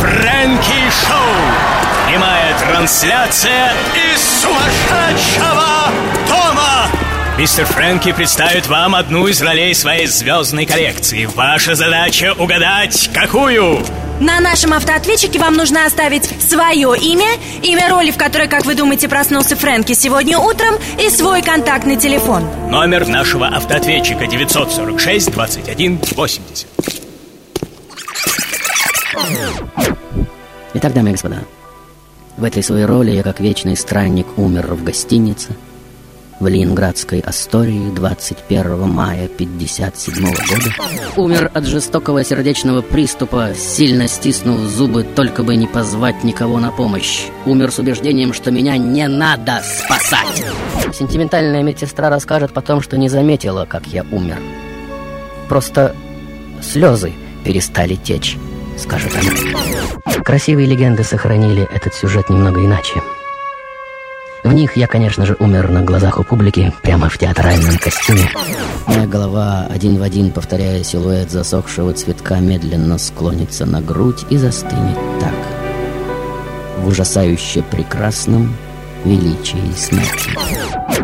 Фрэнки Шоу. Прямая трансляция из сумасшедшего дома. Мистер Фрэнки представит вам одну из ролей своей звездной коллекции. Ваша задача угадать, какую? На нашем автоответчике вам нужно оставить свое имя, имя роли, в которой, как вы думаете, проснулся Фрэнки сегодня утром, и свой контактный телефон. Номер нашего автоответчика 946 21 80. Итак, дамы и господа, в этой своей роли я как вечный странник умер в гостинице в Ленинградской Астории 21 мая 57 года. Умер от жестокого сердечного приступа, сильно стиснув зубы, только бы не позвать никого на помощь. Умер с убеждением, что меня не надо спасать. Сентиментальная медсестра расскажет потом, что не заметила, как я умер. Просто слезы перестали течь, скажет она. Красивые легенды сохранили этот сюжет немного иначе. В них я, конечно же, умер на глазах у публики, прямо в театральном костюме. Моя голова один в один, повторяя силуэт засохшего цветка, медленно склонится на грудь и застынет так. В ужасающе прекрасном величии смерти.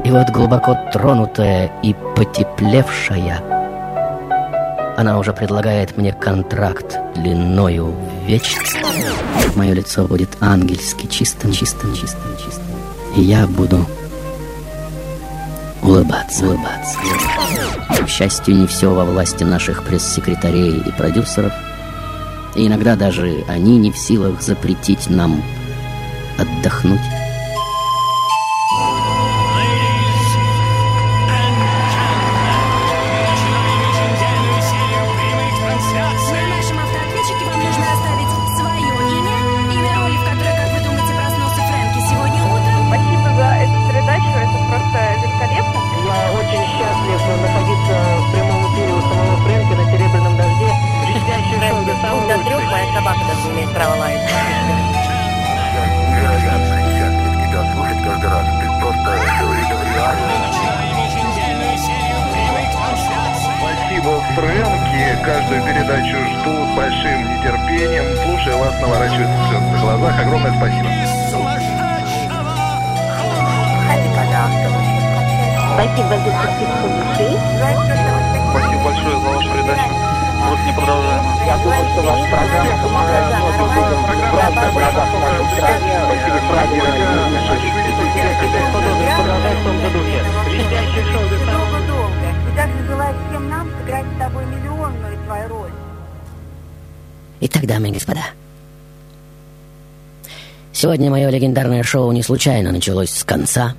И вот глубоко тронутая и потеплевшая, она уже предлагает мне контракт длиною в вечность. Мое лицо будет ангельски чистым, чистым, чистым, чистым. И я буду улыбаться, улыбаться. К счастью, не все во власти наших пресс-секретарей и продюсеров. И иногда даже они не в силах запретить нам отдохнуть. Спасибо за души. Спасибо большое за вашу передачу. Просто неподражаемо. Я думаю, что ваша программа помогает многим людям браться в глазах в нашей стране. Спасибо, Продолжай в том же духе. Блестящее шоу. И также желаю всем нам сыграть с тобой миллионную твою роль. Итак, дамы и господа, сегодня мое легендарное шоу не случайно началось с конца,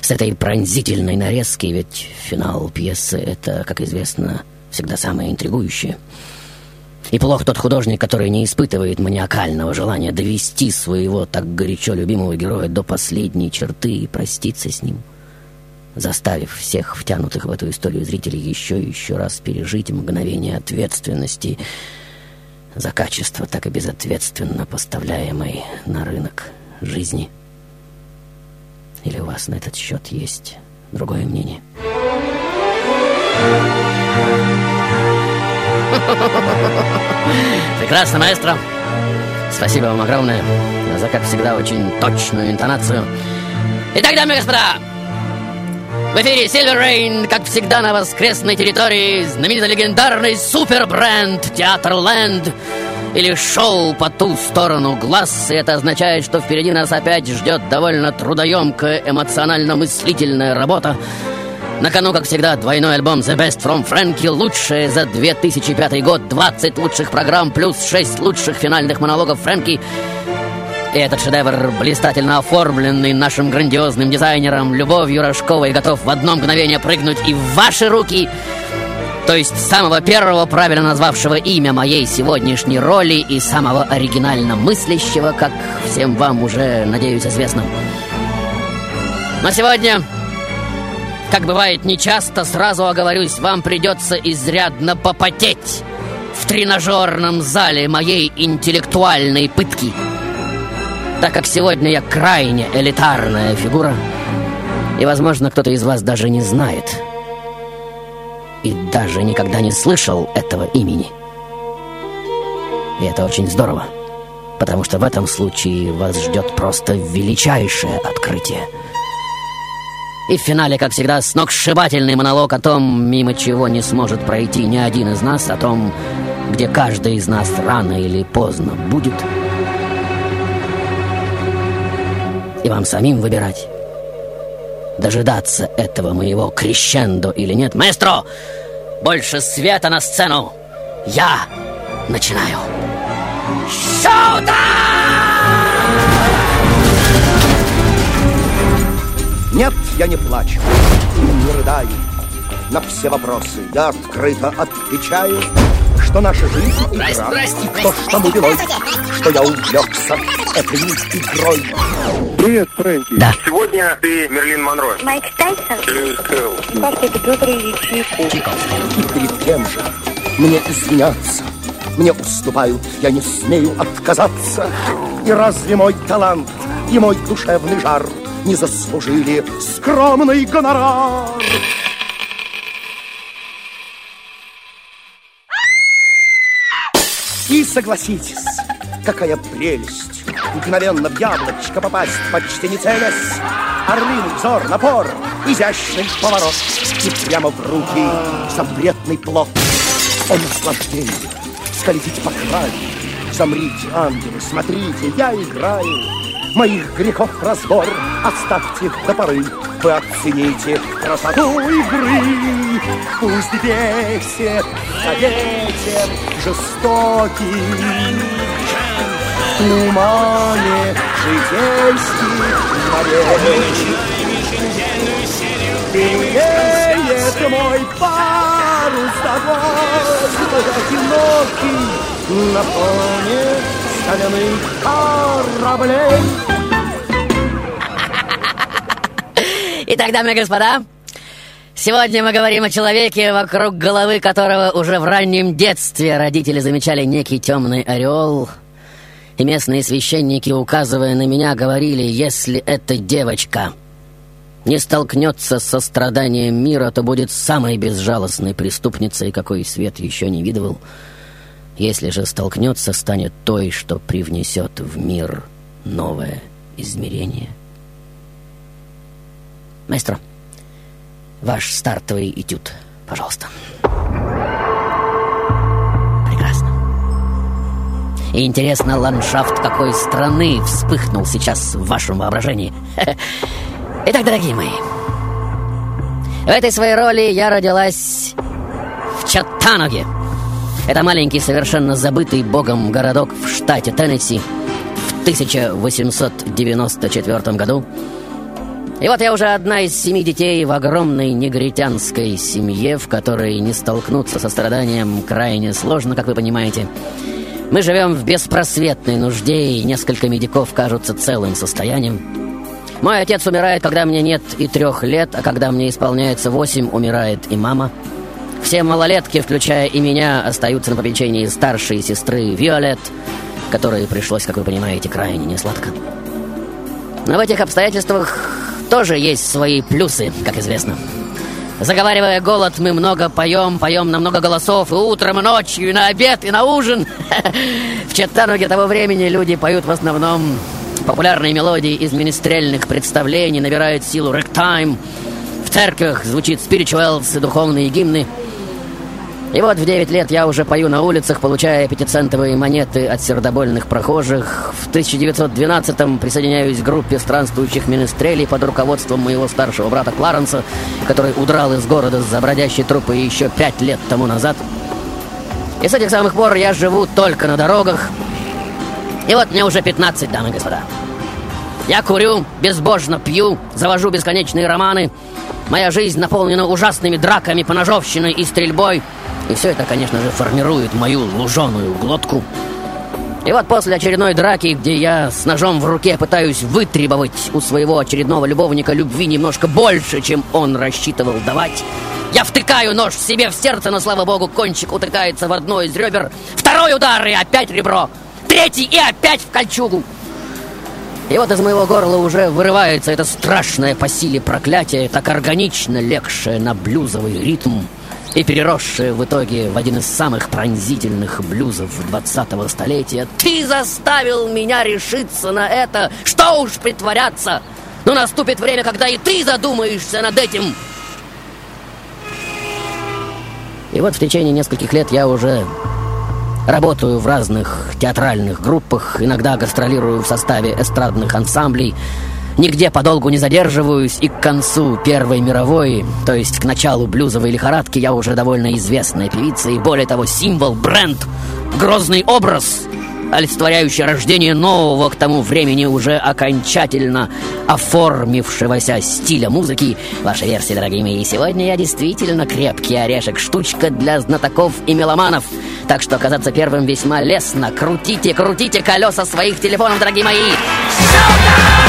с этой пронзительной нарезки, ведь финал пьесы — это, как известно, всегда самое интригующее. И плох тот художник, который не испытывает маниакального желания довести своего так горячо любимого героя до последней черты и проститься с ним, заставив всех втянутых в эту историю зрителей еще и еще раз пережить мгновение ответственности за качество, так и безответственно поставляемой на рынок жизни. Или у вас на этот счет есть другое мнение? Прекрасно, маэстро. Спасибо вам огромное за, как всегда, очень точную интонацию. Итак, дамы и господа, в эфире Silver Rain, как всегда на воскресной территории, знаменитый легендарный супербренд Театр Ленд или шоу по ту сторону глаз. И это означает, что впереди нас опять ждет довольно трудоемкая, эмоционально-мыслительная работа. На кону, как всегда, двойной альбом The Best from Frankie, лучшее за 2005 год, 20 лучших программ, плюс 6 лучших финальных монологов Фрэнки. И этот шедевр, блистательно оформленный нашим грандиозным дизайнером Любовью Рожковой, готов в одно мгновение прыгнуть и в ваши руки, то есть самого первого правильно назвавшего имя моей сегодняшней роли и самого оригинально мыслящего, как всем вам уже, надеюсь, известно. Но сегодня, как бывает нечасто, сразу оговорюсь, вам придется изрядно попотеть в тренажерном зале моей интеллектуальной пытки. Так как сегодня я крайне элитарная фигура, и, возможно, кто-то из вас даже не знает и даже никогда не слышал этого имени. И это очень здорово, потому что в этом случае вас ждет просто величайшее открытие. И в финале, как всегда, сногсшибательный монолог о том, мимо чего не сможет пройти ни один из нас, о том, где каждый из нас рано или поздно будет. И вам самим выбирать, дожидаться этого моего крещендо или нет. Маэстро, больше света на сцену. Я начинаю. Шоу-тайм! Нет, я не плачу, не рыдаю. На все вопросы я открыто отвечаю, что наша жизнь игра, здрасте, то, что мы велось, что я увлекся этой игрой. Привет, Фрэнки. Да. Сегодня ты Мерлин Монро. Майк Тайсон? Льюис Кэлл. Как это, Петр Ильич И перед кем же мне извиняться? Мне уступают, я не смею отказаться. И разве мой талант и мой душевный жар не заслужили скромный гонорар? И согласитесь, какая прелесть. Мгновенно в яблочко попасть, почти не целясь. Орлиный взор, напор, изящный поворот. И прямо в руки запретный плод. О наслаждение, скользить по краю Замрите, ангелы, смотрите, я играю Моих грехов разбор, оставьте до поры Вы оцените красоту игры. Пусть бесит за ветер жестокий. В тумане житейских морей. Белеет мой парус тобой, одинокий на фоне соляных кораблей. Итак, дамы и господа, сегодня мы говорим о человеке, вокруг головы которого уже в раннем детстве родители замечали некий темный ореол. И местные священники, указывая на меня, говорили, если эта девочка не столкнется со страданием мира, то будет самой безжалостной преступницей, какой свет еще не видывал. Если же столкнется, станет той, что привнесет в мир новое измерение. Маэстро, ваш стартовый этюд, пожалуйста. Прекрасно. И интересно, ландшафт какой страны вспыхнул сейчас в вашем воображении. Итак, дорогие мои, в этой своей роли я родилась в Чаттануге. Это маленький, совершенно забытый богом городок в штате Теннесси в 1894 году. И вот я уже одна из семи детей в огромной негритянской семье, в которой не столкнуться со страданием крайне сложно, как вы понимаете. Мы живем в беспросветной нужде, и несколько медиков кажутся целым состоянием. Мой отец умирает, когда мне нет и трех лет, а когда мне исполняется восемь, умирает и мама. Все малолетки, включая и меня, остаются на попечении старшей сестры Виолет, которой пришлось, как вы понимаете, крайне несладко. Но в этих обстоятельствах тоже есть свои плюсы, как известно. Заговаривая голод, мы много поем, поем на много голосов, и утром, и ночью, и на обед, и на ужин. В Чаттануге того времени люди поют в основном популярные мелодии из министрельных представлений, набирают силу рэктайм. В церквях звучит спиричуэлс и духовные гимны. И вот в 9 лет я уже пою на улицах, получая пятицентовые монеты от сердобольных прохожих. В 1912-м присоединяюсь к группе странствующих министрелей под руководством моего старшего брата Кларенса, который удрал из города за бродящей трупой еще пять лет тому назад. И с этих самых пор я живу только на дорогах. И вот мне уже 15, дамы и господа. Я курю, безбожно пью, завожу бесконечные романы. Моя жизнь наполнена ужасными драками, поножовщиной и стрельбой. И все это, конечно же, формирует мою луженую глотку. И вот после очередной драки, где я с ножом в руке пытаюсь вытребовать у своего очередного любовника любви немножко больше, чем он рассчитывал давать, я втыкаю нож себе в сердце, но, слава богу, кончик утыкается в одно из ребер. Второй удар и опять ребро. Третий и опять в кольчугу. И вот из моего горла уже вырывается это страшное по силе проклятие, так органично легшее на блюзовый ритм и переросшее в итоге в один из самых пронзительных блюзов 20-го столетия. Ты заставил меня решиться на это! Что уж притворяться! Но наступит время, когда и ты задумаешься над этим! И вот в течение нескольких лет я уже работаю в разных театральных группах, иногда гастролирую в составе эстрадных ансамблей, нигде подолгу не задерживаюсь, и к концу Первой мировой, то есть к началу блюзовой лихорадки, я уже довольно известная певица, и более того, символ, бренд, грозный образ — олицетворяющий рождение нового к тому времени уже окончательно оформившегося стиля музыки. Ваша версия, дорогие мои, сегодня я действительно крепкий орешек, штучка для знатоков и меломанов. Так что оказаться первым весьма лестно. Крутите, крутите колеса своих телефонов, дорогие мои. Мы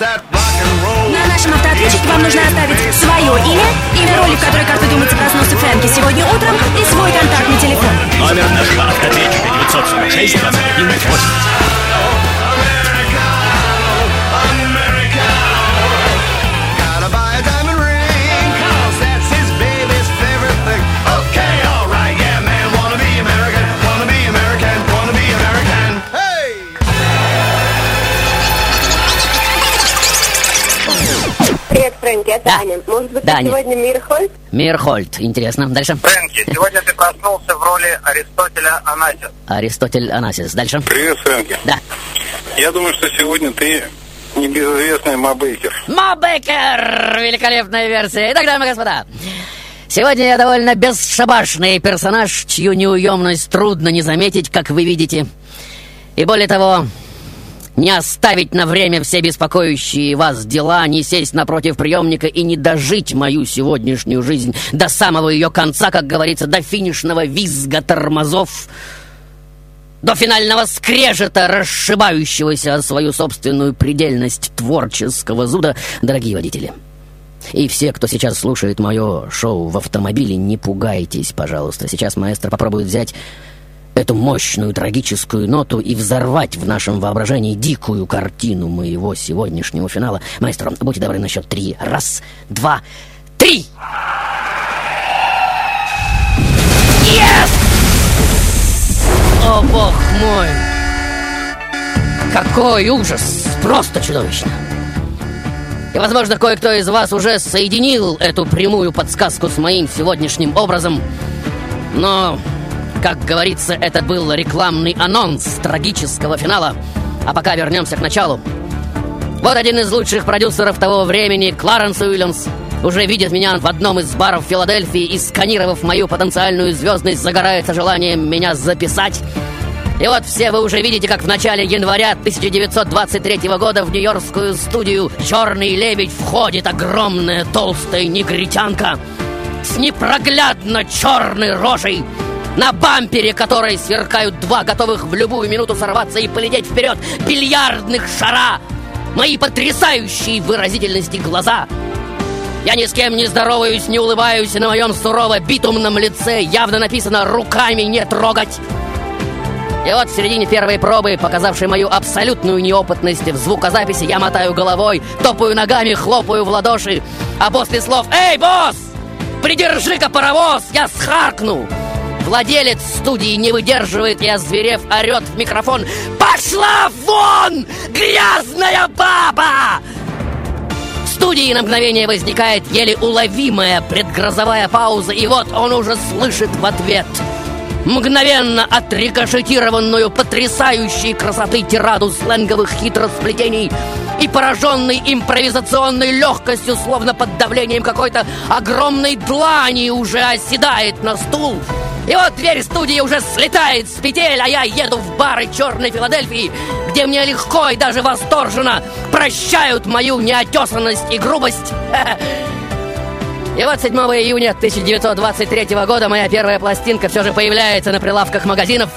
На нашем автоответчике вам нужно оставить свое имя, имя роли, в которой, как вы думаете, проснулся Фрэнки сегодня утром, и свой контактный телефон. Номер нашего автоответчика 946 21 80. Фрэнки, это Аня. Может быть, Да, Аня. сегодня Мирхольд? Мирхольд. Интересно. Дальше. Фрэнки, сегодня ты проснулся в роли Аристотеля Анасис. Аристотель Анасис. Дальше. Привет, Фрэнки. Да. Я думаю, что сегодня ты небезызвестный Ма Бейкер. Ма Бейкер! Великолепная версия. Итак, дамы и господа, сегодня я довольно бесшабашный персонаж, чью неуемность трудно не заметить, как вы видите. И более того, не оставить на время все беспокоящие вас дела, не сесть напротив приемника и не дожить мою сегодняшнюю жизнь до самого ее конца, как говорится, до финишного визга тормозов, до финального скрежета, расшибающегося о свою собственную предельность творческого зуда, дорогие водители. И все, кто сейчас слушает мое шоу в автомобиле, не пугайтесь, пожалуйста. Сейчас маэстро попробует взять эту мощную трагическую ноту и взорвать в нашем воображении дикую картину моего сегодняшнего финала. Маэстро, будьте добры на счет три. Раз, два, три! Yes! О, бог мой! Какой ужас! Просто чудовищно! И, возможно, кое-кто из вас уже соединил эту прямую подсказку с моим сегодняшним образом. Но, как говорится, это был рекламный анонс трагического финала. А пока вернемся к началу. Вот один из лучших продюсеров того времени, Кларенс Уильямс, уже видит меня в одном из баров Филадельфии и, сканировав мою потенциальную звездность, загорается желанием меня записать. И вот все вы уже видите, как в начале января 1923 года в нью-йоркскую студию «Черный лебедь» входит огромная толстая негритянка с непроглядно черной рожей, на бампере которой сверкают два готовых в любую минуту сорваться и полететь вперед бильярдных шара. Мои потрясающие выразительности глаза. Я ни с кем не здороваюсь, не улыбаюсь, и на моем сурово битумном лице явно написано «руками не трогать». И вот в середине первой пробы, показавшей мою абсолютную неопытность в звукозаписи, я мотаю головой, топаю ногами, хлопаю в ладоши, а после слов «Эй, босс! Придержи-ка паровоз, я схаркну!» Владелец студии не выдерживает и, озверев, орет в микрофон «Пошла вон, грязная баба!» В студии на мгновение возникает еле уловимая предгрозовая пауза, и вот он уже слышит в ответ мгновенно отрикошетированную потрясающей красоты тираду сленговых хитросплетений и пораженный импровизационной легкостью, словно под давлением какой-то огромной длани уже оседает на стул. И вот дверь студии уже слетает с петель, а я еду в бары Черной Филадельфии, где мне легко и даже восторженно прощают мою неотесанность и грубость. И вот 7 июня 1923 года моя первая пластинка все же появляется на прилавках магазинов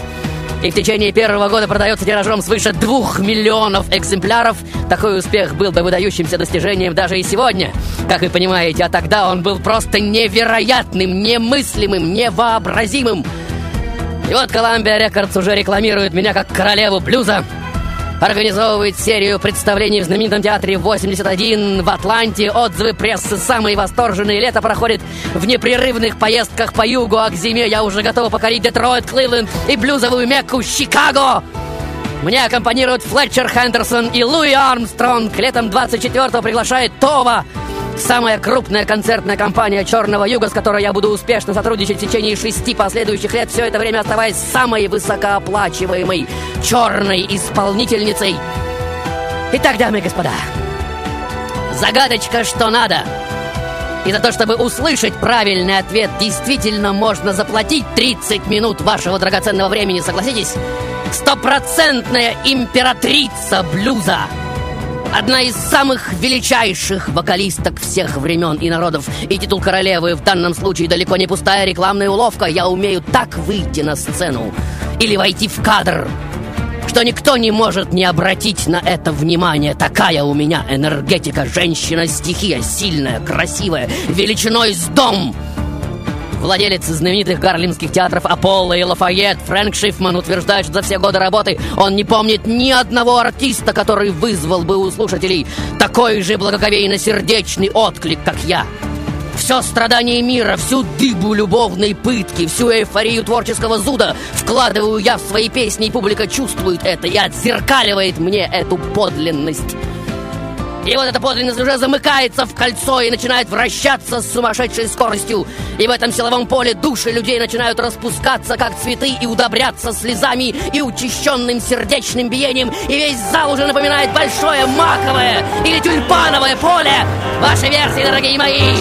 и в течение первого года продается тиражом свыше двух миллионов экземпляров. Такой успех был бы выдающимся достижением даже и сегодня, как вы понимаете, а тогда он был просто невероятным, немыслимым, невообразимым. И вот Columbia Records уже рекламирует меня как королеву блюза, организовывает серию представлений в знаменитом театре 81 в Атланте. Отзывы прессы самые восторженные. Лето проходит в непрерывных поездках по югу, а к зиме я уже готова покорить Детройт, Кливленд и блюзовую Мекку Чикаго. Мне аккомпанируют Флетчер Хендерсон и Луи Армстронг. Летом 24-го приглашает Това, самая крупная концертная компания Черного Юга, с которой я буду успешно сотрудничать в течение шести последующих лет, все это время оставаясь самой высокооплачиваемой черной исполнительницей. Итак, дамы и господа, загадочка что надо. И за то, чтобы услышать правильный ответ, действительно можно заплатить 30 минут вашего драгоценного времени, согласитесь? Стопроцентная императрица блюза. Одна из самых величайших вокалисток всех времен и народов. И титул королевы в данном случае далеко не пустая рекламная уловка. Я умею так выйти на сцену или войти в кадр, что никто не может не обратить на это внимание. Такая у меня энергетика, женщина-стихия, сильная, красивая, величиной с дом. Владелец знаменитых гарлемских театров Аполло и Лафайет Фрэнк Шифман утверждает, что за все годы работы он не помнит ни одного артиста, который вызвал бы у слушателей такой же благоговейно-сердечный отклик, как я. Все страдание мира, всю дыбу любовной пытки, всю эйфорию творческого зуда вкладываю я в свои песни, и публика чувствует это и отзеркаливает мне эту подлинность. И вот эта подлинность уже замыкается в кольцо и начинает вращаться с сумасшедшей скоростью. И в этом силовом поле души людей начинают распускаться, как цветы, и удобряться слезами и учащенным сердечным биением. И весь зал уже напоминает большое маковое или тюльпановое поле. Ваши версии, дорогие мои,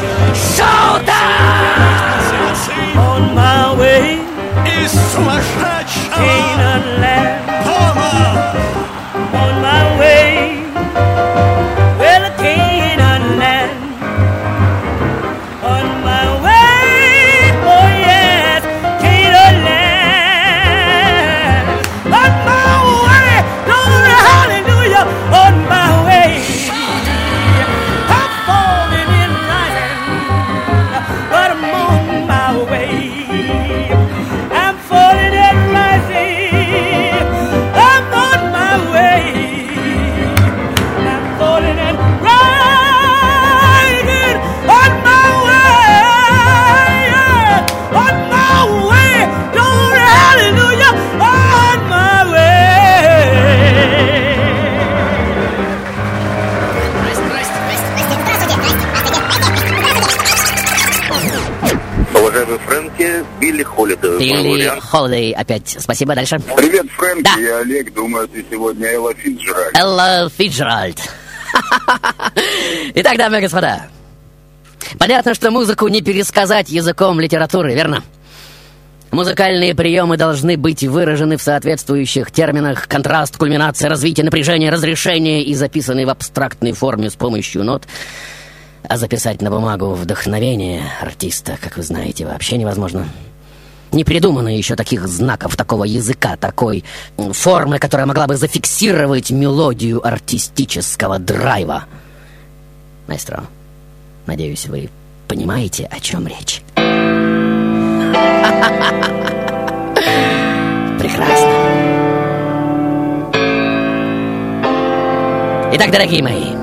Из сумасшедшего дома Холидей. Билли Холидей опять. Спасибо, дальше. Привет, Фрэнки, Да. я Олег. Думаю, ты сегодня Элла Фицджеральд. Элла Фиджеральд. Итак, дамы и господа, понятно, что музыку не пересказать языком литературы, верно? Музыкальные приемы должны быть выражены в соответствующих терминах контраст, кульминация, развитие, напряжение, разрешение и записаны в абстрактной форме с помощью нот. А записать на бумагу вдохновение артиста, как вы знаете, вообще невозможно. Не придумано еще таких знаков, такого языка, такой формы, которая могла бы зафиксировать мелодию артистического драйва. Маэстро, надеюсь, вы понимаете, о чем речь. Прекрасно. Итак, дорогие мои,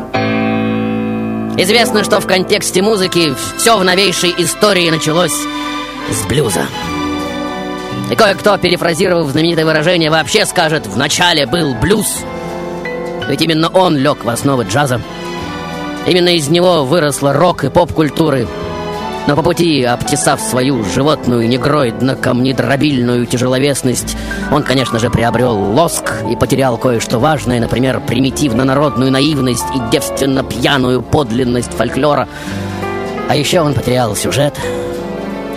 известно, что в контексте музыки все в новейшей истории началось с блюза. И кое-кто, перефразировав знаменитое выражение, вообще скажет «в начале был блюз». Ведь именно он лег в основы джаза. Именно из него выросла рок и поп-культуры. Но по пути, обтесав свою животную негроидно-камнедробильную тяжеловесность, он, конечно же, приобрел лоск и потерял кое-что важное, например, примитивно-народную наивность и девственно-пьяную подлинность фольклора. А еще он потерял сюжет,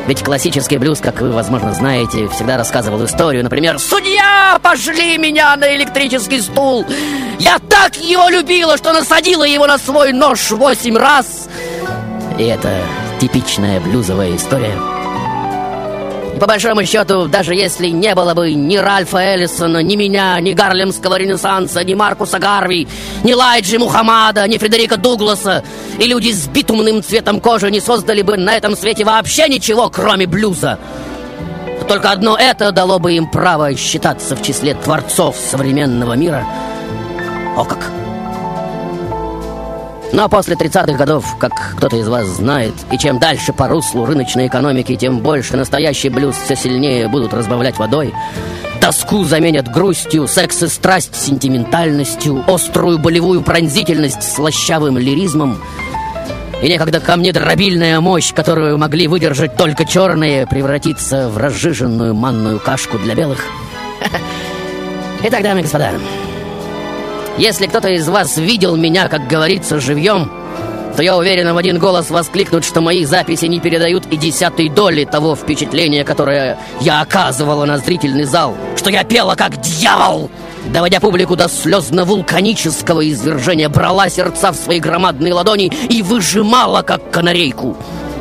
ведь классический блюз, как вы, возможно, знаете, всегда рассказывал историю, например, «Судья, пошли меня на электрический стул! Я так его любила, что насадила его на свой нож восемь раз!» И это типичная блюзовая история. По большому счету, даже если не было бы ни Ральфа Эллисона, ни меня, ни Гарлемского Ренессанса, ни Маркуса Гарви, ни Лайджи Мухаммада, ни Фредерика Дугласа, и люди с битумным цветом кожи не создали бы на этом свете вообще ничего, кроме блюза. Только одно это дало бы им право считаться в числе творцов современного мира. О как! Но после 30-х годов, как кто-то из вас знает, и чем дальше по руслу рыночной экономики, тем больше настоящий блюз все сильнее будут разбавлять водой. Тоску заменят грустью, секс и страсть сентиментальностью, острую болевую пронзительность слащавым лиризмом. И некогда камнедробильная мощь, которую могли выдержать только черные, превратится в разжиженную манную кашку для белых. Итак, дамы и господа, если кто-то из вас видел меня, как говорится, живьем, то я уверен в один голос воскликнут, что мои записи не передают и десятой доли того впечатления, которое я оказывала на зрительный зал, что я пела как дьявол, доводя публику до слезно-вулканического извержения, брала сердца в свои громадные ладони и выжимала, как канарейку.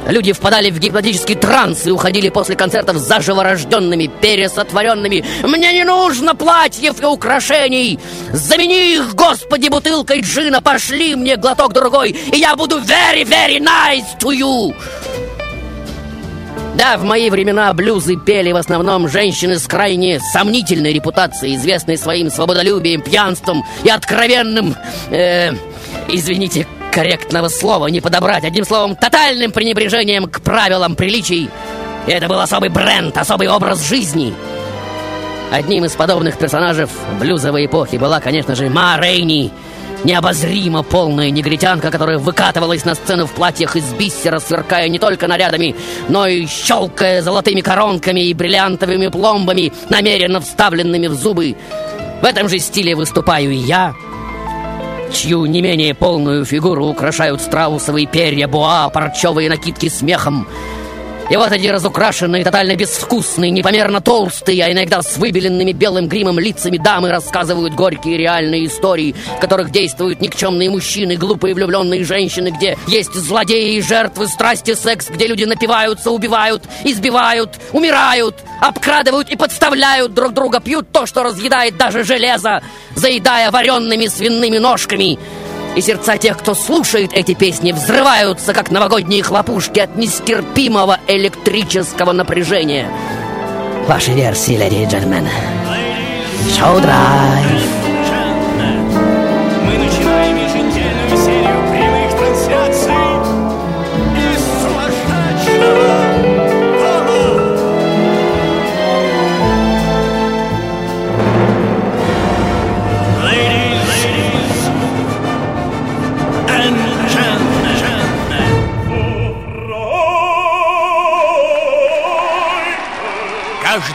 Люди впадали в гипнотический транс и уходили после концертов заживо рожденными, пересотворенными. «Мне не нужно платьев и украшений! Замени их, Господи, бутылкой джина! Пошли мне глоток другой, и я буду very, very nice to you!» Да, в мои времена блюзы пели в основном женщины с крайне сомнительной репутацией, известные своим свободолюбием, пьянством и откровенным... Э, извините, корректного слова не подобрать. Одним словом, тотальным пренебрежением к правилам приличий. И это был особый бренд, особый образ жизни. Одним из подобных персонажей блюзовой эпохи была, конечно же, Ма Рейни, необозримо полная негритянка, которая выкатывалась на сцену в платьях из бисера, сверкая не только нарядами, но и щелкая золотыми коронками и бриллиантовыми пломбами, намеренно вставленными в зубы. В этом же стиле выступаю и я, чью не менее полную фигуру украшают страусовые перья, буа, парчевые накидки с мехом. И вот эти разукрашенные, тотально безвкусные, непомерно толстые, а иногда с выбеленными белым гримом лицами дамы рассказывают горькие реальные истории, в которых действуют никчемные мужчины, глупые влюбленные женщины, где есть злодеи и жертвы, страсти, секс, где люди напиваются, убивают, избивают, умирают, обкрадывают и подставляют друг друга, пьют то, что разъедает даже железо, заедая вареными свиными ножками. И сердца тех, кто слушает эти песни, взрываются, как новогодние хлопушки от нестерпимого электрического напряжения. Ваши версии, леди и джентльмены. Шоу-драйв.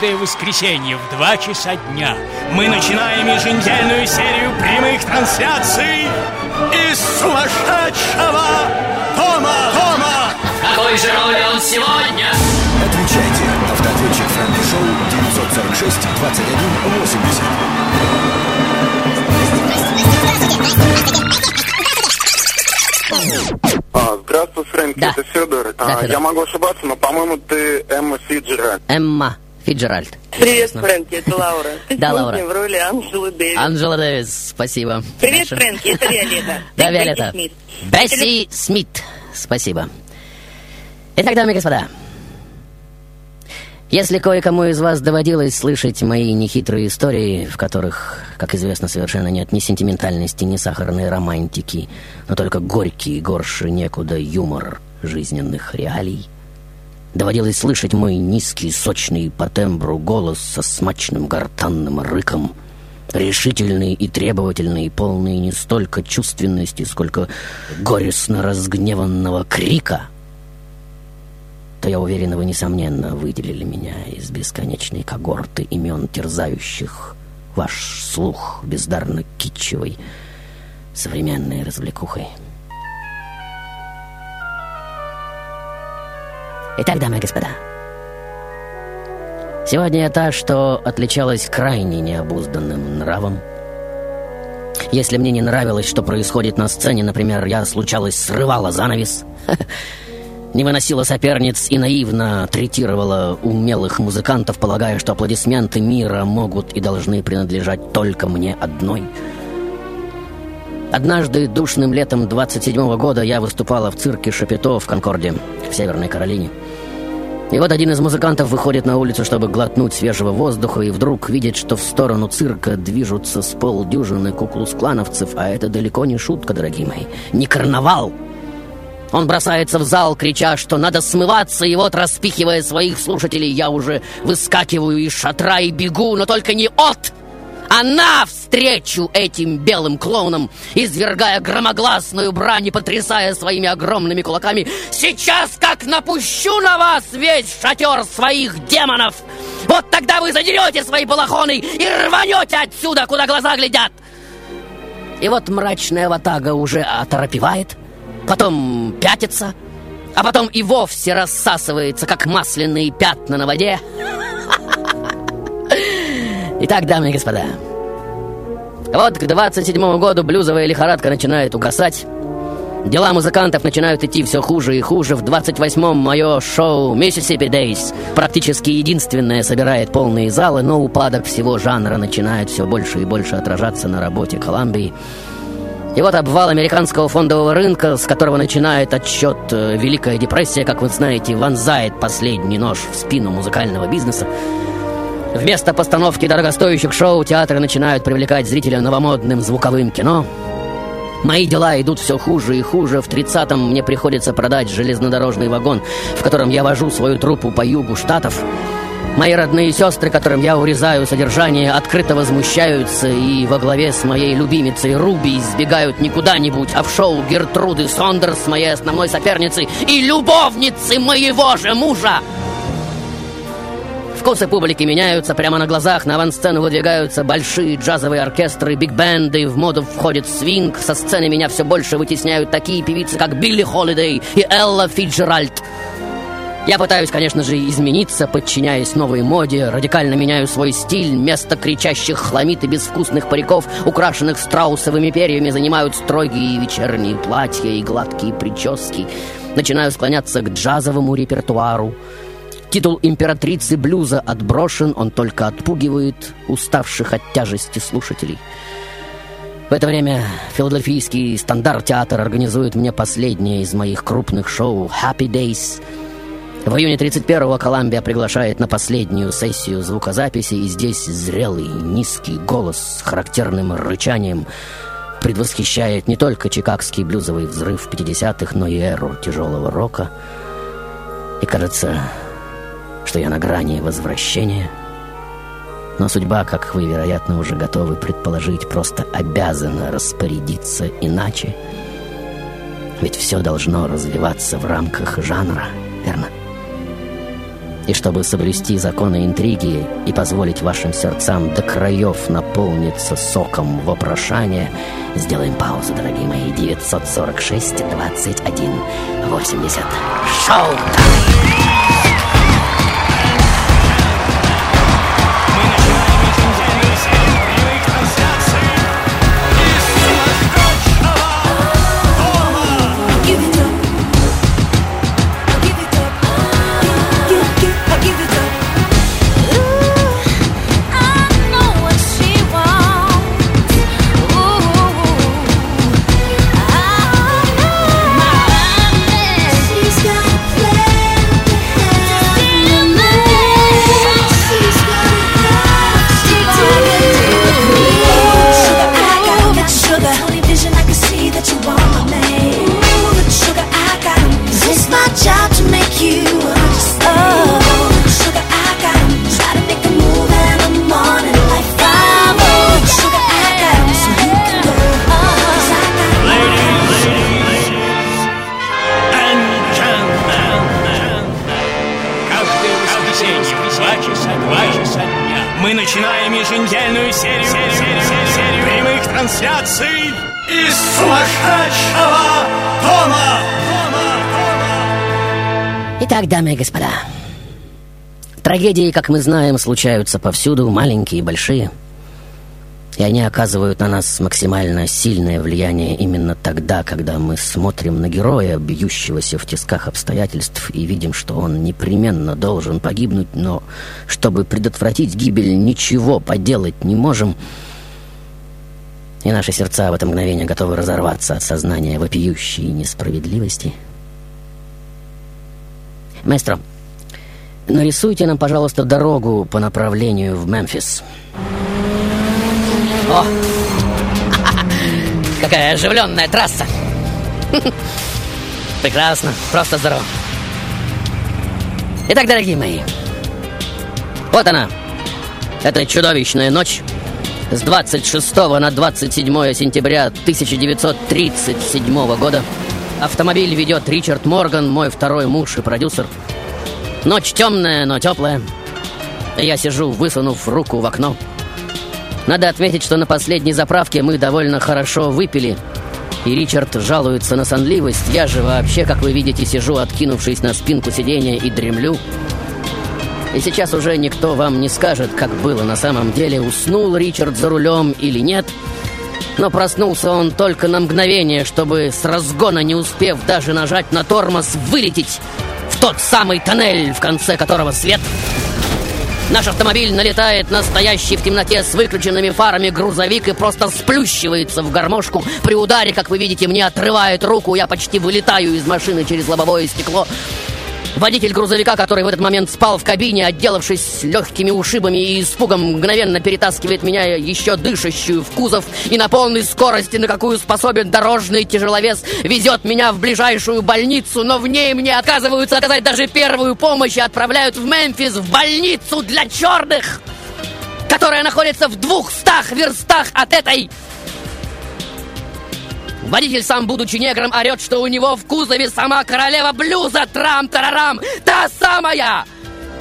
Каждое воскресенье в 2 часа дня мы начинаем еженедельную серию прямых трансляций из сумасшедшего дома. дома. Какой же роли он сегодня? Отвечайте. Автоответчик Фрэнки Шоу 946 21 80. А, здравствуй, Фрэнки, Да. это Федор. А, Да, Федор. я могу ошибаться, но, по-моему, ты Эмма Фиджеральд. Эмма Фиджеральд. Привет, Фрэнки, это Лаура. Ты Да, Лаура. в роли Анжелы Дэвис. Анджела Дэвис, спасибо. Привет, Наша- Фрэнки, это Виолетта. Да, Виолетта. Бесси Смит. Бесси Смит, спасибо. Итак, дамы и господа, если кое-кому из вас доводилось слышать мои нехитрые истории, в которых, как известно, совершенно нет ни сентиментальности, ни сахарной романтики, но только горький, горше некуда юмор жизненных реалий, Доводилось слышать мой низкий, сочный по тембру голос со смачным гортанным рыком, решительный и требовательный, полный не столько чувственности, сколько горестно разгневанного крика — то я уверен, вы, несомненно, выделили меня из бесконечной когорты имен, терзающих ваш слух бездарно китчевой современной развлекухой. Итак, дамы и господа, сегодня я та, что отличалась крайне необузданным нравом. Если мне не нравилось, что происходит на сцене, например, я случалось срывала занавес — не выносила соперниц и наивно третировала умелых музыкантов, полагая, что аплодисменты мира могут и должны принадлежать только мне одной. Однажды душным летом 27 -го года я выступала в цирке Шапито в Конкорде, в Северной Каролине. И вот один из музыкантов выходит на улицу, чтобы глотнуть свежего воздуха, и вдруг видит, что в сторону цирка движутся с полдюжины куклус-клановцев, а это далеко не шутка, дорогие мои, не карнавал — он бросается в зал, крича, что надо смываться, и вот, распихивая своих слушателей, я уже выскакиваю из шатра и бегу, но только не от, а навстречу этим белым клоунам, извергая громогласную брань и потрясая своими огромными кулаками. «Сейчас как напущу на вас весь шатер своих демонов! Вот тогда вы задерете свои балахоны и рванете отсюда, куда глаза глядят!» И вот мрачная ватага уже оторопевает — потом пятится, а потом и вовсе рассасывается, как масляные пятна на воде. Итак, дамы и господа, вот к 27 году блюзовая лихорадка начинает угасать. Дела музыкантов начинают идти все хуже и хуже. В 28-м мое шоу «Mississippi Days» практически единственное собирает полные залы, но упадок всего жанра начинает все больше и больше отражаться на работе Колумбии. И вот обвал американского фондового рынка, с которого начинает отсчет э, Великая депрессия, как вы знаете, вонзает последний нож в спину музыкального бизнеса. Вместо постановки дорогостоящих шоу театры начинают привлекать зрителя новомодным звуковым кино. Мои дела идут все хуже и хуже. В 30-м мне приходится продать железнодорожный вагон, в котором я вожу свою труппу по югу штатов. Мои родные сестры, которым я урезаю содержание, открыто возмущаются и во главе с моей любимицей Руби избегают не куда-нибудь, а в шоу Гертруды Сондерс, моей основной соперницы и любовницы моего же мужа. Вкусы публики меняются прямо на глазах. На авансцену выдвигаются большие джазовые оркестры, биг-бенды, в моду входит свинг. Со сцены меня все больше вытесняют такие певицы, как Билли Холидей и Элла Фиджеральд. Я пытаюсь, конечно же, измениться, подчиняясь новой моде, радикально меняю свой стиль, вместо кричащих хламид и безвкусных париков, украшенных страусовыми перьями, занимают строгие вечерние платья и гладкие прически. Начинаю склоняться к джазовому репертуару. Титул императрицы блюза отброшен, он только отпугивает уставших от тяжести слушателей. В это время филадельфийский стандарт-театр организует мне последнее из моих крупных шоу «Happy Days», в июне 31-го Коламбия приглашает на последнюю сессию звукозаписи, и здесь зрелый, низкий голос с характерным рычанием предвосхищает не только чикагский блюзовый взрыв 50-х, но и эру тяжелого рока. И кажется, что я на грани возвращения. Но судьба, как вы, вероятно, уже готовы предположить, просто обязана распорядиться иначе. Ведь все должно развиваться в рамках жанра, верно? И чтобы соблюсти законы интриги и позволить вашим сердцам до краев наполниться соком вопрошания, сделаем паузу, дорогие мои. еженедельную серию, серию, серию, серию прямых трансляций из сумасшедшего дома. Итак, дамы и господа, трагедии, как мы знаем, случаются повсюду, маленькие и большие – и они оказывают на нас максимально сильное влияние именно тогда, когда мы смотрим на героя, бьющегося в тисках обстоятельств, и видим, что он непременно должен погибнуть, но чтобы предотвратить гибель, ничего поделать не можем. И наши сердца в это мгновение готовы разорваться от сознания вопиющей несправедливости. Маэстро, нарисуйте нам, пожалуйста, дорогу по направлению в Мемфис. О! Какая оживленная трасса! Прекрасно, просто здорово. Итак, дорогие мои, вот она, эта чудовищная ночь с 26 на 27 сентября 1937 года. Автомобиль ведет Ричард Морган, мой второй муж и продюсер. Ночь темная, но теплая. Я сижу, высунув руку в окно. Надо отметить, что на последней заправке мы довольно хорошо выпили. И Ричард жалуется на сонливость. Я же вообще, как вы видите, сижу, откинувшись на спинку сиденья и дремлю. И сейчас уже никто вам не скажет, как было на самом деле, уснул Ричард за рулем или нет. Но проснулся он только на мгновение, чтобы с разгона, не успев даже нажать на тормоз, вылететь в тот самый тоннель, в конце которого свет... Наш автомобиль налетает на стоящий в темноте с выключенными фарами грузовик и просто сплющивается в гармошку. При ударе, как вы видите, мне отрывает руку, я почти вылетаю из машины через лобовое стекло. Водитель грузовика, который в этот момент спал в кабине, отделавшись легкими ушибами и испугом, мгновенно перетаскивает меня еще дышащую в кузов и на полной скорости, на какую способен дорожный тяжеловес, везет меня в ближайшую больницу, но в ней мне отказываются оказать даже первую помощь и отправляют в Мемфис, в больницу для черных, которая находится в двухстах верстах от этой Водитель, сам будучи негром, орет, что у него в кузове сама королева блюза Трам-тарарам, та самая!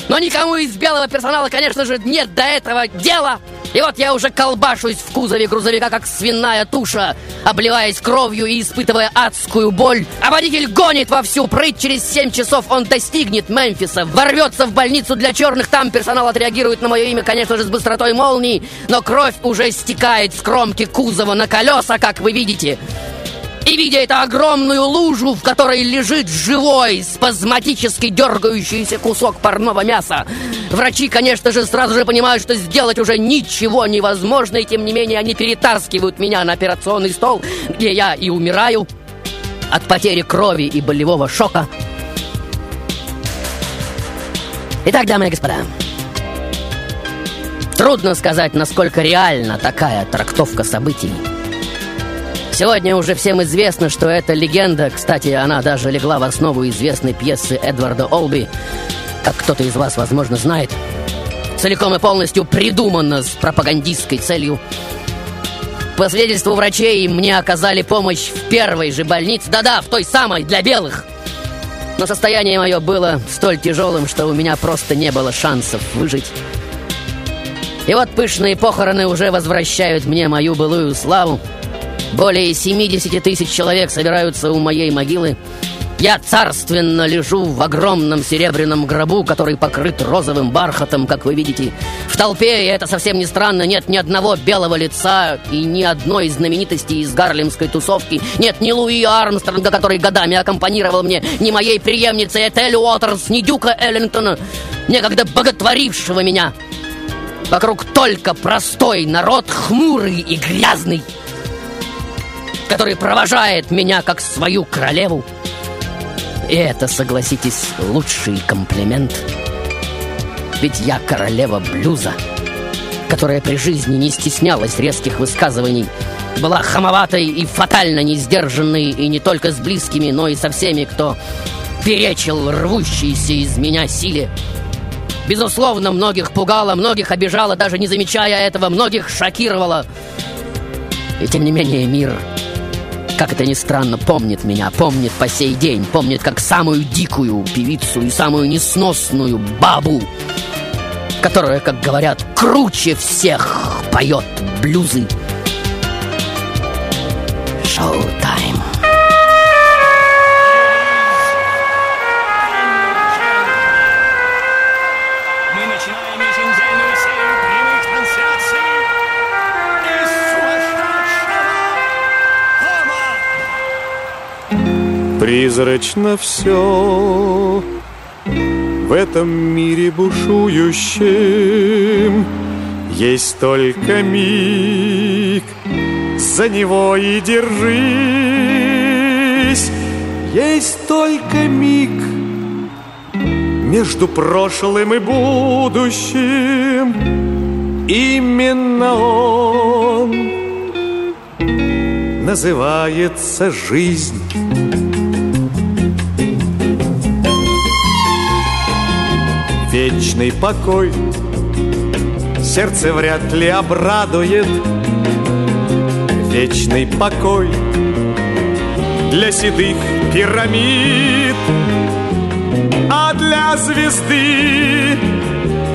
Но никому из белого персонала, конечно же, нет до этого дела. И вот я уже колбашусь в кузове грузовика, как свиная туша, обливаясь кровью и испытывая адскую боль. А водитель гонит во всю прыть. Через 7 часов он достигнет Мемфиса, ворвется в больницу для черных. Там персонал отреагирует на мое имя, конечно же, с быстротой молнии. Но кровь уже стекает с кромки кузова на колеса, как вы видите. И видя эту огромную лужу, в которой лежит живой, спазматически дергающийся кусок парного мяса, врачи, конечно же, сразу же понимают, что сделать уже ничего невозможно, и тем не менее они перетаскивают меня на операционный стол, где я и умираю от потери крови и болевого шока. Итак, дамы и господа, трудно сказать, насколько реальна такая трактовка событий. Сегодня уже всем известно, что эта легенда, кстати, она даже легла в основу известной пьесы Эдварда Олби, как кто-то из вас, возможно, знает, целиком и полностью придумана с пропагандистской целью. По свидетельству врачей, мне оказали помощь в первой же больнице, да-да, в той самой, для белых. Но состояние мое было столь тяжелым, что у меня просто не было шансов выжить. И вот пышные похороны уже возвращают мне мою былую славу. Более 70 тысяч человек собираются у моей могилы. Я царственно лежу в огромном серебряном гробу, который покрыт розовым бархатом, как вы видите. В толпе, и это совсем не странно, нет ни одного белого лица и ни одной знаменитости из гарлемской тусовки. Нет ни Луи Армстронга, который годами аккомпанировал мне, ни моей преемницы Этель Уотерс, ни Дюка Эллингтона, некогда боготворившего меня. Вокруг только простой народ, хмурый и грязный который провожает меня как свою королеву. И это, согласитесь, лучший комплимент. Ведь я королева блюза, которая при жизни не стеснялась резких высказываний, была хамоватой и фатально несдержанной и не только с близкими, но и со всеми, кто перечил рвущейся из меня силе. Безусловно, многих пугало, многих обижало, даже не замечая этого, многих шокировало. И тем не менее мир как это ни странно, помнит меня, помнит по сей день, помнит как самую дикую певицу и самую несносную бабу, которая, как говорят, круче всех поет блюзы. Шоу-тайм. Призрачно все в этом мире бушующем Есть только миг, за него и держись. Есть только миг между прошлым и будущим. Именно он называется жизнь вечный покой. Сердце вряд ли обрадует. Вечный покой Для седых пирамид. А для звезды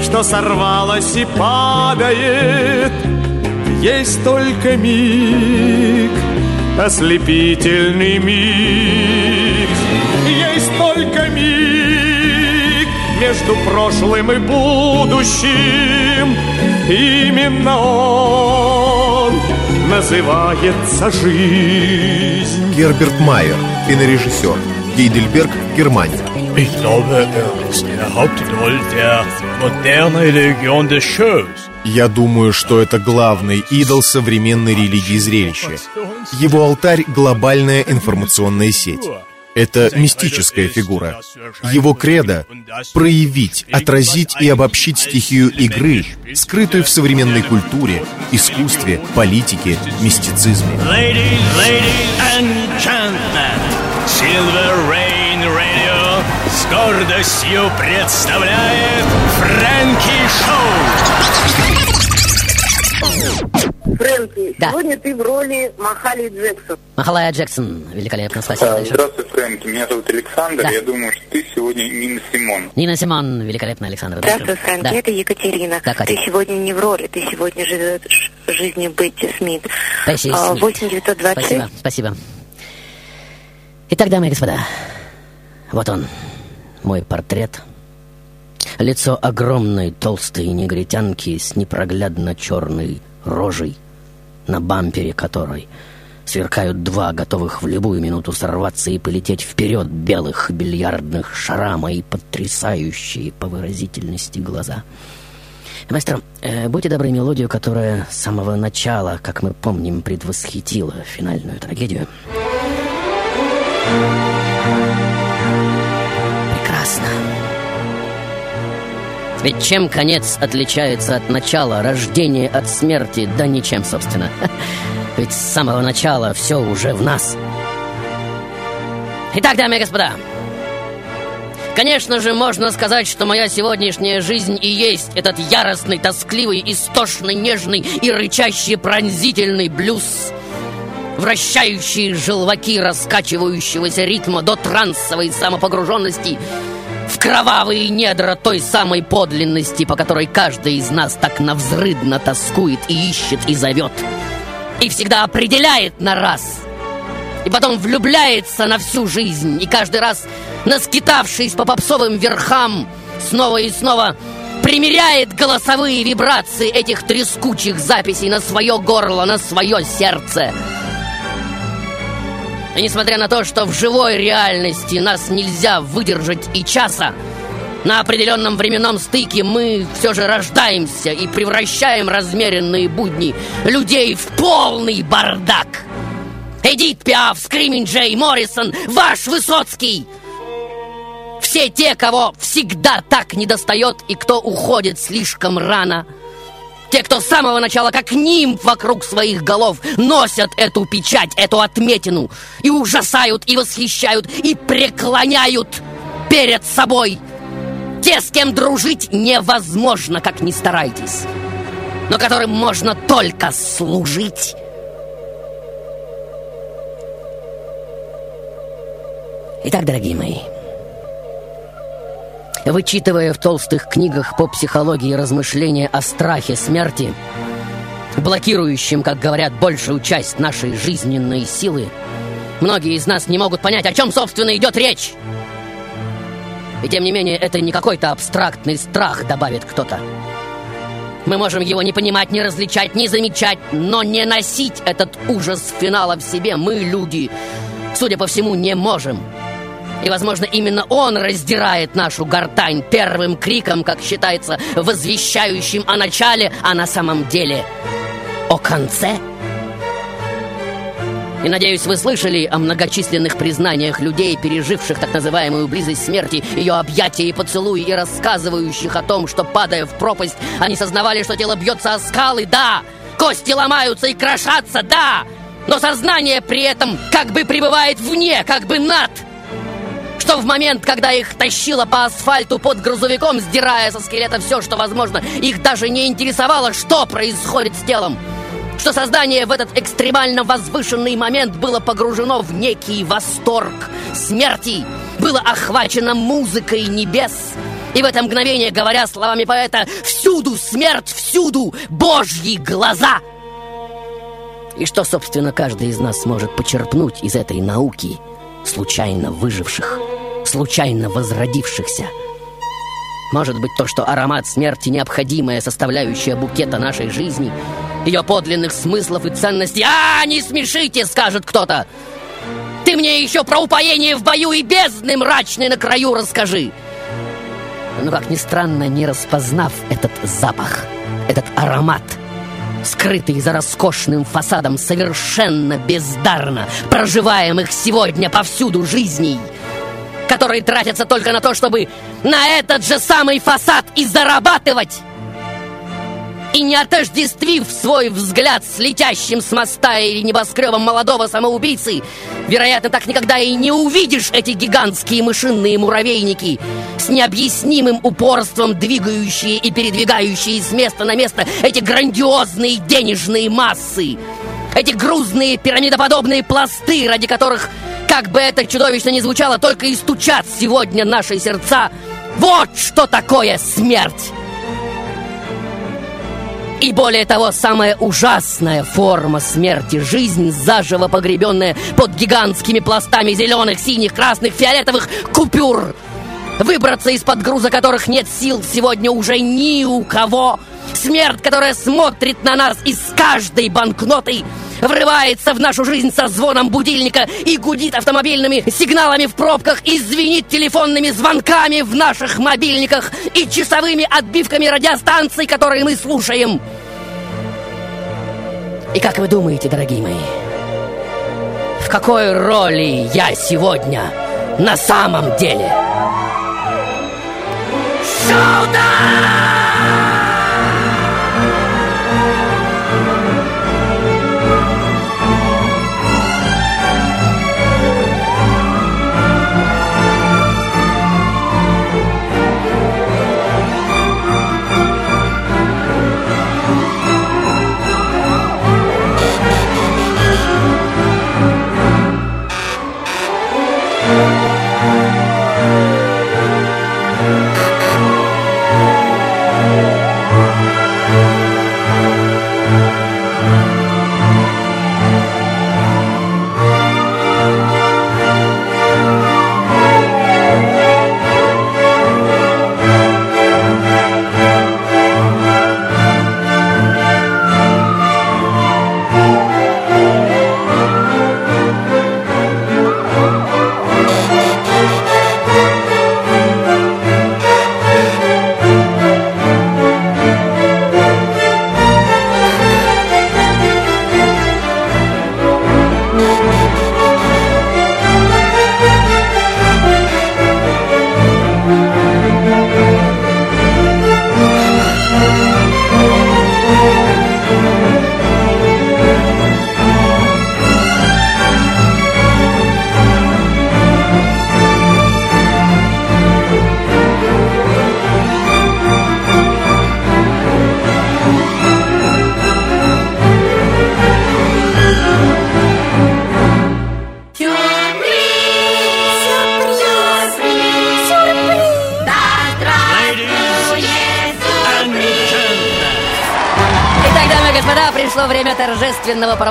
Что сорвалась и падает Есть только миг Ослепительный миг. Есть только миг между прошлым и будущим Именно он называется жизнь Герберт Майер, кинорежиссер. Гейдельберг, Германия. Ich glaube, er ist der Hauptidol der modernen Religion des Shows. Я думаю, что это главный идол современной религии зрелища. Его алтарь — глобальная информационная сеть. Это мистическая фигура. Его кредо — проявить, отразить и обобщить стихию игры, скрытую в современной культуре, искусстве, политике, мистицизме. С гордостью представляет Фрэнки Шоу. Фрэнки, сегодня ты в роли Махали Джексон. Махалая Джексон. Великолепно, спасибо. большое. Здравствуй, Фрэнки. Меня зовут Александр. Да. Я думаю, что ты сегодня Нина Симон. Нина Симон. Великолепно, Александр. Здравствуй, Фрэнки, Да. это Екатерина. Да, Катя. ты сегодня не в роли, ты сегодня живешь жизнью Бетти Смит. А, Смит. 8926. Спасибо, спасибо. Итак, дамы и господа, вот он, мой портрет. Лицо огромной толстой негритянки с непроглядно черной рожей, на бампере которой сверкают два готовых в любую минуту сорваться и полететь вперед белых бильярдных шара мои потрясающие по выразительности глаза. Мастер, э, будьте добры, мелодию, которая с самого начала, как мы помним, предвосхитила финальную трагедию. Прекрасно. Ведь чем конец отличается от начала, рождение от смерти, да ничем, собственно. Ведь с самого начала все уже в нас. Итак, дамы и господа, Конечно же, можно сказать, что моя сегодняшняя жизнь и есть этот яростный, тоскливый, истошный, нежный и рычащий пронзительный блюз вращающие желваки раскачивающегося ритма до трансовой самопогруженности кровавые недра той самой подлинности, по которой каждый из нас так навзрыдно тоскует и ищет и зовет. И всегда определяет на раз. И потом влюбляется на всю жизнь. И каждый раз, наскитавшись по попсовым верхам, снова и снова примеряет голосовые вибрации этих трескучих записей на свое горло, на свое сердце. И несмотря на то, что в живой реальности нас нельзя выдержать и часа, на определенном временном стыке мы все же рождаемся и превращаем размеренные будни людей в полный бардак. Эдит Пиаф, Скримин Джей, Моррисон, ваш Высоцкий. Все те, кого всегда так недостает и кто уходит слишком рано – те, кто с самого начала, как нимф вокруг своих голов, носят эту печать, эту отметину, и ужасают, и восхищают, и преклоняют перед собой. Те, с кем дружить невозможно, как ни старайтесь, но которым можно только служить. Итак, дорогие мои, Вычитывая в толстых книгах по психологии размышления о страхе смерти, блокирующим, как говорят, большую часть нашей жизненной силы, многие из нас не могут понять, о чем, собственно, идет речь. И тем не менее, это не какой-то абстрактный страх, добавит кто-то. Мы можем его не понимать, не различать, не замечать, но не носить этот ужас финала в себе мы, люди, судя по всему, не можем. И, возможно, именно он раздирает нашу гортань первым криком, как считается, возвещающим о начале, а на самом деле о конце. И надеюсь, вы слышали о многочисленных признаниях людей, переживших так называемую близость смерти, ее объятия и поцелуи, и рассказывающих о том, что, падая в пропасть, они сознавали, что тело бьется о скалы, да! Кости ломаются и крошатся, да! Но сознание при этом как бы пребывает вне, как бы над что в момент, когда их тащило по асфальту под грузовиком, сдирая со скелета все, что возможно, их даже не интересовало, что происходит с телом. Что создание в этот экстремально возвышенный момент было погружено в некий восторг смерти, было охвачено музыкой небес. И в это мгновение, говоря словами поэта, «Всюду смерть, всюду Божьи глаза!» И что, собственно, каждый из нас сможет почерпнуть из этой науки случайно выживших, случайно возродившихся? Может быть, то, что аромат смерти — необходимая составляющая букета нашей жизни, ее подлинных смыслов и ценностей. «А, не смешите!» — скажет кто-то. «Ты мне еще про упоение в бою и бездны мрачной на краю расскажи!» Но, как ни странно, не распознав этот запах, этот аромат — скрытые за роскошным фасадом совершенно бездарно проживаемых сегодня повсюду жизней, которые тратятся только на то, чтобы на этот же самый фасад и зарабатывать. И не отождествив свой взгляд с летящим с моста или небоскребом молодого самоубийцы, вероятно, так никогда и не увидишь эти гигантские мышиные муравейники с необъяснимым упорством двигающие и передвигающие с места на место эти грандиозные денежные массы, эти грузные пирамидоподобные пласты, ради которых, как бы это чудовищно ни звучало, только и стучат сегодня наши сердца. Вот что такое смерть! И более того, самая ужасная форма смерти – жизнь, заживо погребенная под гигантскими пластами зеленых, синих, красных, фиолетовых купюр. Выбраться из-под груза которых нет сил сегодня уже ни у кого. Смерть, которая смотрит на нас из каждой банкноты, врывается в нашу жизнь со звоном будильника и гудит автомобильными сигналами в пробках и звенит телефонными звонками в наших мобильниках и часовыми отбивками радиостанций, которые мы слушаем. И как вы думаете, дорогие мои, в какой роли я сегодня на самом деле? Шоу-даун!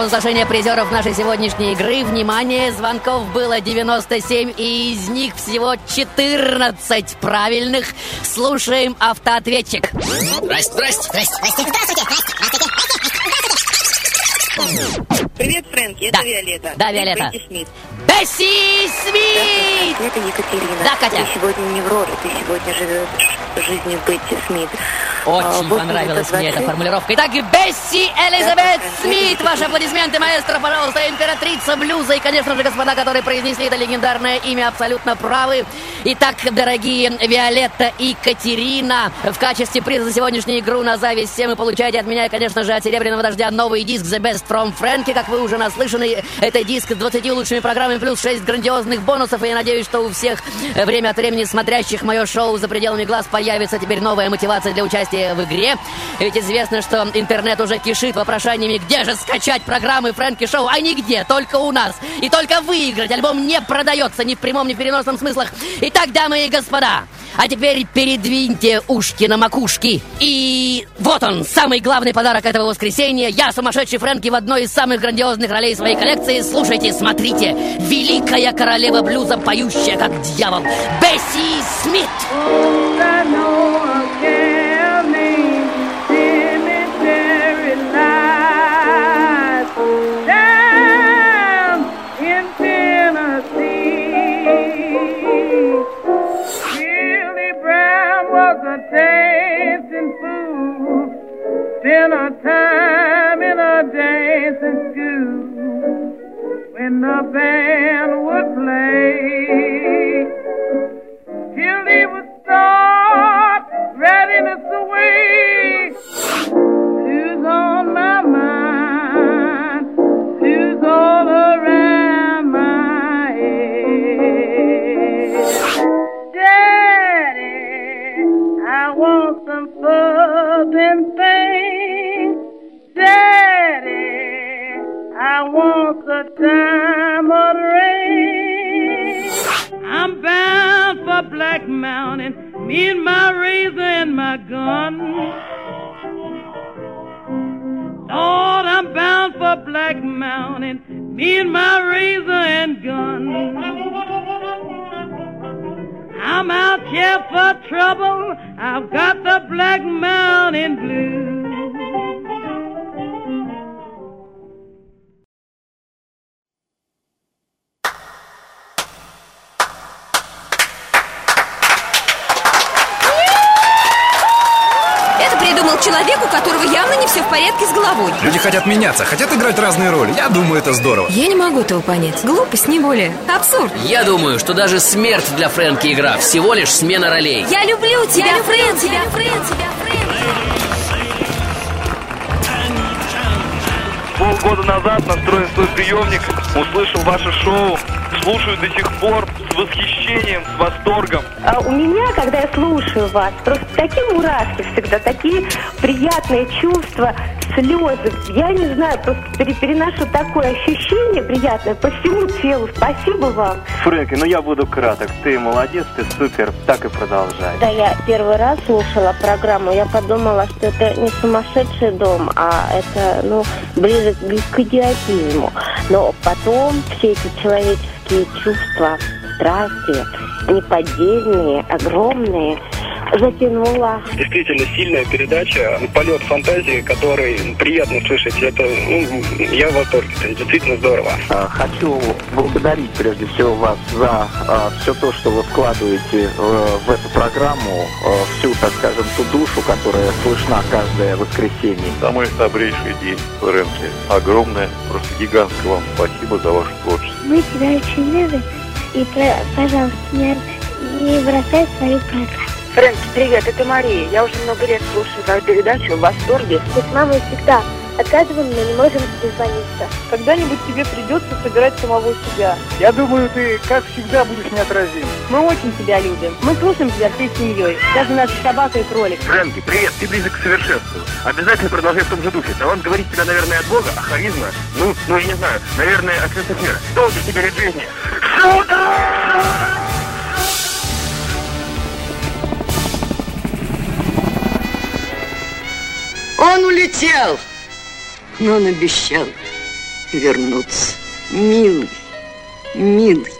Провозглашения призеров нашей сегодняшней игры. Внимание, звонков было 97, и из них всего 14 правильных. Слушаем автоответчик. Здрасте, здрасте. Здрасте, здрасте. Здравствуйте, Привет, Фрэнки, это Виолетта. Да, Виолетта. Бесси Смит. Бесси Смит! Это Екатерина. Да, Катя. Ты сегодня не в роли, ты сегодня живешь жизнью Бетти Смит. А, Очень вот понравилась мне эта 20. формулировка. Итак, Бесси Элизабет Смит. Ваши аплодисменты, маэстро, пожалуйста, императрица блюза. И, конечно же, господа, которые произнесли это легендарное имя, абсолютно правы. Итак, дорогие Виолетта и Катерина, в качестве приза за сегодняшнюю игру на зависть все вы получаете от меня, конечно же, от Серебряного Дождя новый диск The Best from Frankie. Как вы уже наслышаны, это диск с 20 лучшими программами плюс 6 грандиозных бонусов. И я надеюсь, что у всех время от времени смотрящих мое шоу «За пределами глаз» появится теперь новая мотивация для участия в игре. Ведь известно, что интернет уже кишит вопрошаниями, где же скачать программы Фрэнки Шоу, а нигде, только у нас. И только выиграть. Альбом не продается ни в прямом, ни в переносном смыслах. Итак, дамы и господа, а теперь передвиньте ушки на макушки. И вот он, самый главный подарок этого воскресенья. Я, сумасшедший Фрэнки, в одной из самых грандиозных ролей своей коллекции. Слушайте, смотрите. Великая королева блюза, поющая как дьявол. Бесси Смит. Dinner time in a dancing school when the band would play till he would start readiness away. Who's on my mind? Who's all around my head? Daddy, I want some fun and things. The diamond ring. I'm bound for Black Mountain, me and my razor and my gun. Lord, I'm bound for Black Mountain, me and my razor and gun. I'm out here for trouble, I've got the Black Mountain Blues. В порядке с головой. Люди хотят меняться, хотят играть разные роли. Я думаю, это здорово. Я не могу этого понять. Глупость, не более. Абсурд. Я думаю, что даже смерть для Фрэнки игра всего лишь смена ролей. Я люблю тебя, Фрэн, тебя, Фрэн, тебя, Полгода назад настроил свой приемник, услышал ваше шоу, слушаю до сих пор с восхищением, с восторгом. А у меня, когда я слушаю вас, просто такие мурашки всегда, такие приятные чувства, слезы. Я не знаю, просто пере- переношу такое ощущение приятное по всему телу. Спасибо вам. Фрэнки, ну я буду краток. Ты молодец, ты супер, так и продолжай. Когда я первый раз слушала программу, я подумала, что это не сумасшедший дом, а это, ну, ближе к- к идиотизму. Но потом все эти человеческие чувства, страсти, неподдельные, огромные, затянуло. Действительно сильная передача, полет фантазии, который приятно слышать. Это, ну, я в восторге, это действительно здорово. А, Хочу благодарить прежде всего вас за все то, что вы вкладываете э, в эту программу, э, всю, так скажем, ту душу, которая слышна каждое воскресенье. Самый добрейший день, Фрэнки. Огромное, просто гигантское вам спасибо за ваше творчество. Мы тебя очень любим. И, пожалуйста, не, не бросай свою программу. Фрэнки, привет, это Мария. Я уже много лет слушаю твою передачу, в восторге. Мы с мамой всегда отказываем, но не можем дозвониться. Когда-нибудь тебе придется собирать самого себя. Я думаю, ты, как всегда, будешь неотразим. Мы очень тебя любим. Мы слушаем тебя всей семьей. Даже наша собака и кролик. Фрэнки, привет, ты близок к совершенству. Обязательно продолжай в том же духе. Талант говорит тебя, наверное, от Бога, а харизма, ну, ну, я не знаю, наверное, от мира. Долго тебе лет жизни. Он улетел, но он обещал. вернуться. Милый, милый.